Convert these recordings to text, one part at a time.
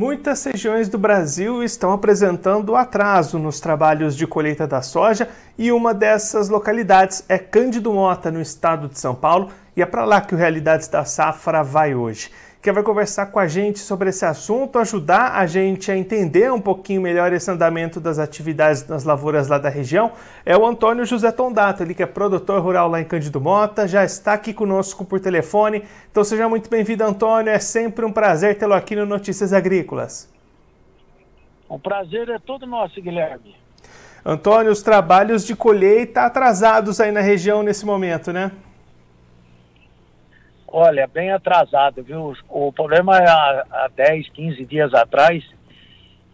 Muitas regiões do Brasil estão apresentando atraso nos trabalhos de colheita da soja e uma dessas localidades é Cândido Mota, no estado de São Paulo, e é para lá que o Realidades da Safra vai hoje que vai conversar com a gente sobre esse assunto, ajudar a gente a entender um pouquinho melhor esse andamento das atividades nas lavouras lá da região, é o Antônio José Tondato, ele que é produtor rural lá em Cândido Mota, já está aqui conosco por telefone. Então seja muito bem-vindo, Antônio. É sempre um prazer tê-lo aqui no Notícias Agrícolas. O prazer é todo nosso, Guilherme. Antônio, os trabalhos de colheita atrasados aí na região nesse momento, né? Olha, bem atrasado, viu? O problema é há, há 10, 15 dias atrás,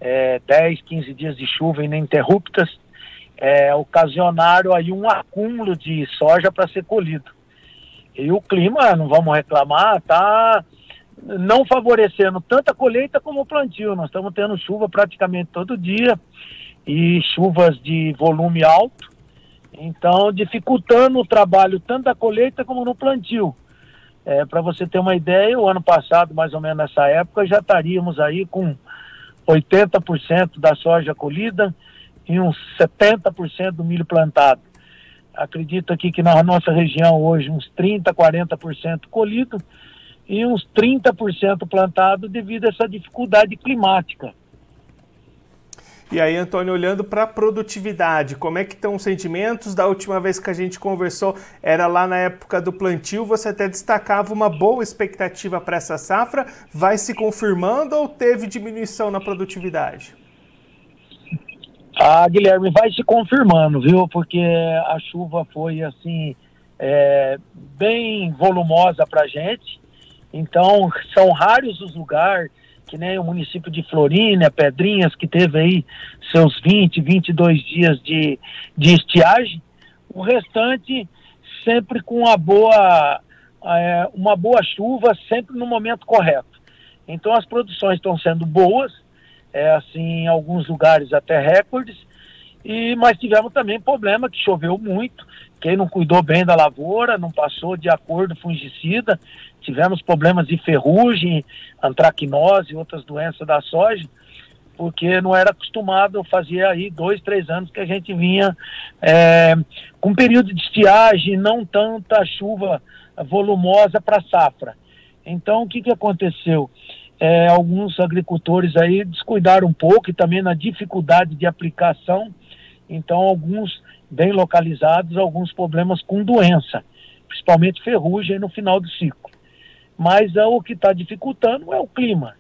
é, 10, 15 dias de chuva ininterruptas, é, ocasionaram aí um acúmulo de soja para ser colhido. E o clima, não vamos reclamar, tá não favorecendo tanto a colheita como o plantio. Nós estamos tendo chuva praticamente todo dia e chuvas de volume alto, então dificultando o trabalho tanto da colheita como no plantio. É, Para você ter uma ideia, o ano passado, mais ou menos nessa época, já estaríamos aí com 80% da soja colhida e uns 70% do milho plantado. Acredito aqui que na nossa região hoje uns 30%, 40% colhido e uns 30% plantado devido a essa dificuldade climática. E aí, Antônio, olhando para a produtividade, como é que estão os sentimentos? Da última vez que a gente conversou, era lá na época do plantio, você até destacava uma boa expectativa para essa safra. Vai se confirmando ou teve diminuição na produtividade? Ah, Guilherme, vai se confirmando, viu? Porque a chuva foi assim é, bem volumosa para gente. Então, são raros os lugares que nem o município de Florínia, Pedrinhas, que teve aí seus 20, 22 dias de, de estiagem, o restante sempre com uma boa, é, uma boa chuva, sempre no momento correto. Então as produções estão sendo boas, é, assim, em alguns lugares até recordes, e, mas tivemos também problema que choveu muito, quem não cuidou bem da lavoura, não passou de acordo fungicida, tivemos problemas de ferrugem, antracnose e outras doenças da soja, porque não era acostumado, fazia aí dois, três anos que a gente vinha é, com período de estiagem, não tanta chuva volumosa para safra. Então, o que, que aconteceu? É, alguns agricultores aí descuidaram um pouco e também na dificuldade de aplicação, então alguns bem localizados, alguns problemas com doença, principalmente ferrugem no final do ciclo. Mas é, o que está dificultando é o clima.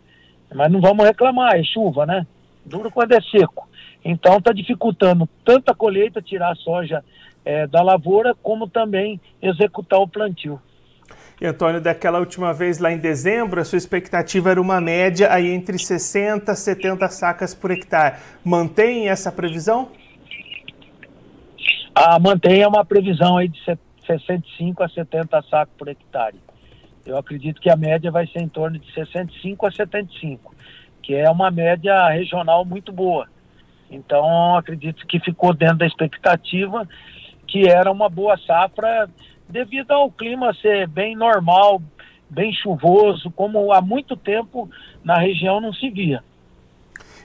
Mas não vamos reclamar, é chuva, né? Duro quando é seco. Então está dificultando tanto a colheita, tirar a soja é, da lavoura, como também executar o plantio. E Antônio, daquela última vez lá em dezembro, a sua expectativa era uma média aí entre 60 e 70 sacas por hectare. Mantém essa previsão? Ah, mantém uma previsão aí de 65 a 70 sacos por hectare. Eu acredito que a média vai ser em torno de 65 a 75, que é uma média regional muito boa. Então, acredito que ficou dentro da expectativa que era uma boa safra devido ao clima ser bem normal, bem chuvoso, como há muito tempo na região não se via.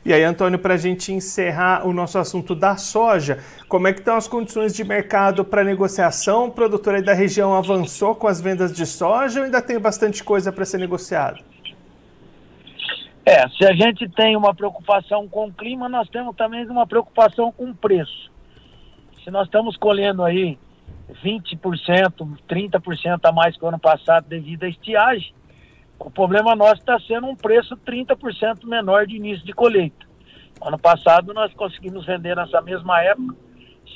E aí, Antônio, para a gente encerrar o nosso assunto da soja, como é que estão as condições de mercado para negociação? O produtor aí da região avançou com as vendas de soja ou ainda tem bastante coisa para ser negociado? É, se a gente tem uma preocupação com o clima, nós temos também uma preocupação com o preço. Se nós estamos colhendo aí 20%, 30% a mais que o ano passado devido à estiagem, o problema nosso está sendo um preço 30% menor de início de colheita. Ano passado nós conseguimos vender nessa mesma época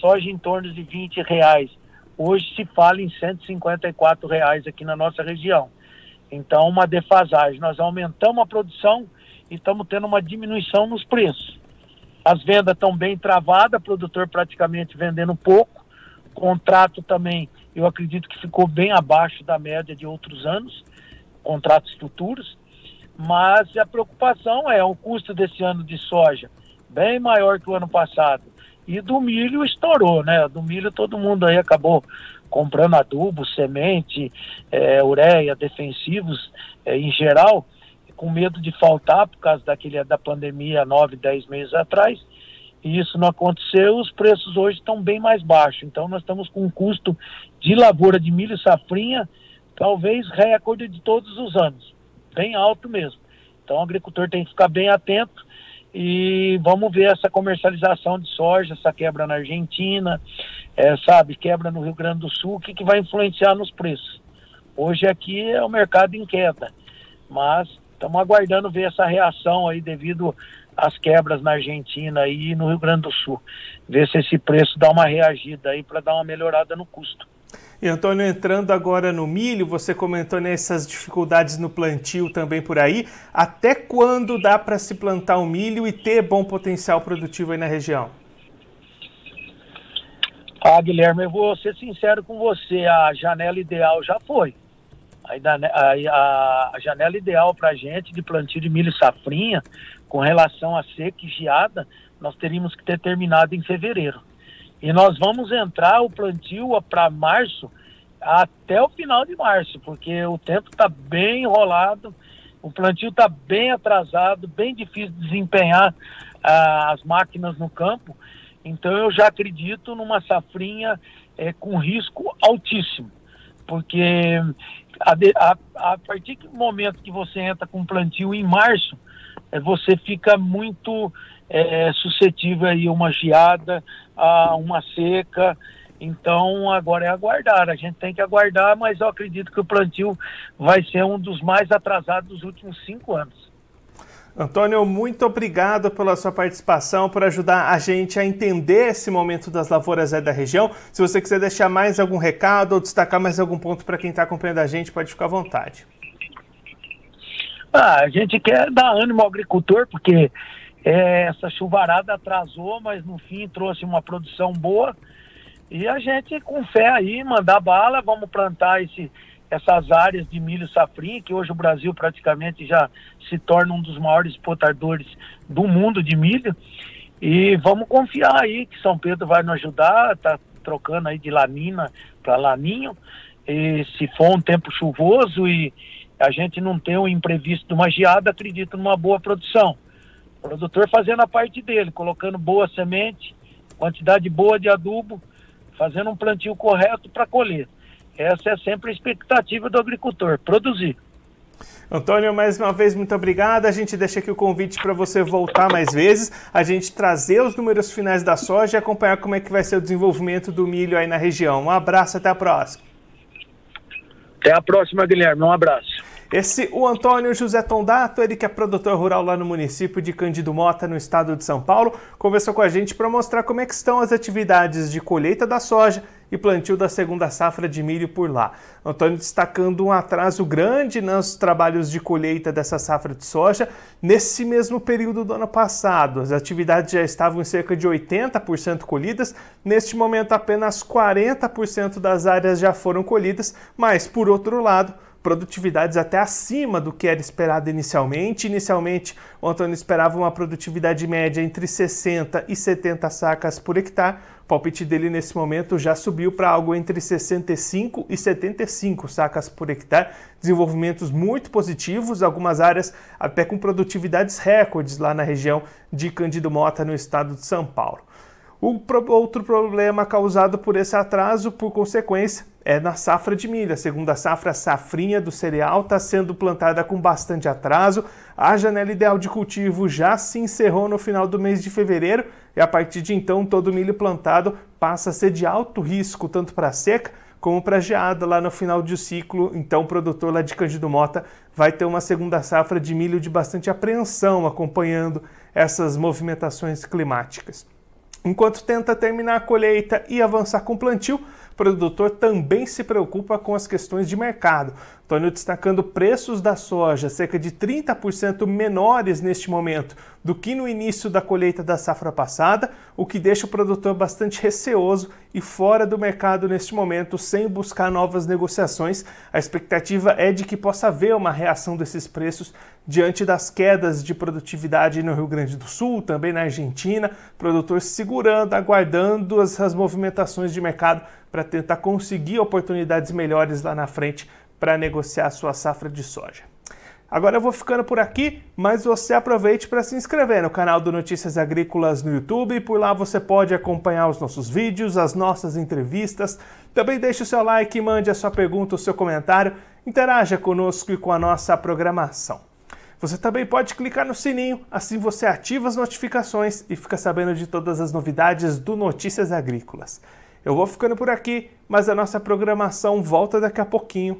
soja em torno de 20 reais. Hoje se fala em 154 reais aqui na nossa região. Então, uma defasagem. Nós aumentamos a produção e estamos tendo uma diminuição nos preços. As vendas estão bem travadas, produtor praticamente vendendo pouco. Contrato também, eu acredito que ficou bem abaixo da média de outros anos contratos futuros, mas a preocupação é o custo desse ano de soja bem maior que o ano passado. E do milho estourou, né? Do milho todo mundo aí acabou comprando adubo, semente, é, ureia, defensivos é, em geral, com medo de faltar por causa daquele, da pandemia nove, dez meses atrás, e isso não aconteceu, os preços hoje estão bem mais baixos. Então nós estamos com um custo de lavoura de milho safrinha, talvez recorde de todos os anos, bem alto mesmo. Então o agricultor tem que ficar bem atento e vamos ver essa comercialização de soja, essa quebra na Argentina, é, sabe, quebra no Rio Grande do Sul, o que, que vai influenciar nos preços. Hoje aqui é o mercado em queda, mas estamos aguardando ver essa reação aí devido às quebras na Argentina e no Rio Grande do Sul. Ver se esse preço dá uma reagida aí para dar uma melhorada no custo. E Antônio, entrando agora no milho, você comentou nessas dificuldades no plantio também por aí. Até quando dá para se plantar o milho e ter bom potencial produtivo aí na região? Ah, Guilherme, eu vou ser sincero com você, a janela ideal já foi. A janela ideal para a gente de plantio de milho safrinha, com relação a seca e geada, nós teríamos que ter terminado em fevereiro. E nós vamos entrar o plantio para março até o final de março, porque o tempo está bem enrolado, o plantio está bem atrasado, bem difícil de desempenhar ah, as máquinas no campo. Então eu já acredito numa safrinha é, com risco altíssimo, porque a, a, a, partir do momento que você entra com plantio em março, você fica muito é, suscetível a uma geada, a uma seca. Então agora é aguardar. A gente tem que aguardar, mas eu acredito que o plantio vai ser um dos mais atrasados dos últimos cinco anos. Antônio, muito obrigado pela sua participação, por ajudar a gente a entender esse momento das lavouras da região. Se você quiser deixar mais algum recado ou destacar mais algum ponto para quem está acompanhando a gente, pode ficar à vontade. Ah, a gente quer dar ânimo ao agricultor, porque é, essa chuvarada atrasou, mas no fim trouxe uma produção boa. E a gente, com fé aí, mandar bala, vamos plantar esse, essas áreas de milho safrinha, que hoje o Brasil praticamente já se torna um dos maiores exportadores do mundo de milho. E vamos confiar aí que São Pedro vai nos ajudar, tá trocando aí de lanina para laninho. E se for um tempo chuvoso e a gente não tem um imprevisto de uma geada, acredito numa boa produção. O produtor fazendo a parte dele, colocando boa semente, quantidade boa de adubo, fazendo um plantio correto para colher. Essa é sempre a expectativa do agricultor, produzir. Antônio, mais uma vez, muito obrigado. A gente deixa aqui o convite para você voltar mais vezes, a gente trazer os números finais da soja e acompanhar como é que vai ser o desenvolvimento do milho aí na região. Um abraço, até a próxima. Até a próxima, Guilherme. Um abraço. Esse, o Antônio José Tondato, ele que é produtor rural lá no município de Cândido Mota, no estado de São Paulo, conversou com a gente para mostrar como é que estão as atividades de colheita da soja e plantio da segunda safra de milho por lá. Antônio destacando um atraso grande nos trabalhos de colheita dessa safra de soja nesse mesmo período do ano passado. As atividades já estavam em cerca de 80% colhidas, neste momento apenas 40% das áreas já foram colhidas, mas por outro lado, produtividades até acima do que era esperado inicialmente. Inicialmente, o Antônio esperava uma produtividade média entre 60 e 70 sacas por hectare. O palpite dele nesse momento já subiu para algo entre 65 e 75 sacas por hectare. Desenvolvimentos muito positivos, algumas áreas até com produtividades recordes lá na região de Cândido Mota, no estado de São Paulo. O outro problema causado por esse atraso, por consequência, é na safra de milho. A segunda safra, a safrinha do cereal, está sendo plantada com bastante atraso. A janela ideal de cultivo já se encerrou no final do mês de fevereiro e a partir de então todo milho plantado passa a ser de alto risco, tanto para seca como para geada lá no final do ciclo. Então o produtor lá de Cândido Mota vai ter uma segunda safra de milho de bastante apreensão acompanhando essas movimentações climáticas. Enquanto tenta terminar a colheita e avançar com o plantio, o produtor também se preocupa com as questões de mercado. Antônio destacando preços da soja cerca de 30% menores neste momento do que no início da colheita da safra passada, o que deixa o produtor bastante receoso e fora do mercado neste momento, sem buscar novas negociações. A expectativa é de que possa haver uma reação desses preços diante das quedas de produtividade no Rio Grande do Sul, também na Argentina, produtor segurando, aguardando as, as movimentações de mercado para tentar conseguir oportunidades melhores lá na frente para negociar sua safra de soja. Agora eu vou ficando por aqui, mas você aproveite para se inscrever no canal do Notícias Agrícolas no YouTube. Por lá você pode acompanhar os nossos vídeos, as nossas entrevistas. Também deixe o seu like, mande a sua pergunta, o seu comentário, interaja conosco e com a nossa programação. Você também pode clicar no sininho, assim você ativa as notificações e fica sabendo de todas as novidades do Notícias Agrícolas. Eu vou ficando por aqui, mas a nossa programação volta daqui a pouquinho.